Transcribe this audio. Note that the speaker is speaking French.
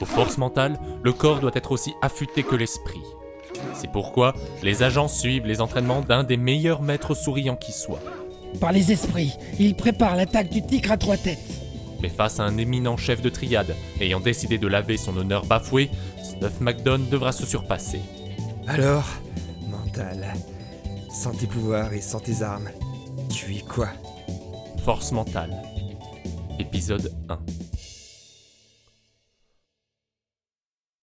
Aux forces mentales, le corps doit être aussi affûté que l'esprit. C'est pourquoi les agents suivent les entraînements d'un des meilleurs maîtres souriants qui soit. Par les esprits, ils préparent l'attaque du tigre à trois têtes. Mais face à un éminent chef de triade ayant décidé de laver son honneur bafoué, Snuff McDonald devra se surpasser. Alors, mental, sans tes pouvoirs et sans tes armes, tu es quoi? Force mentale. Épisode 1.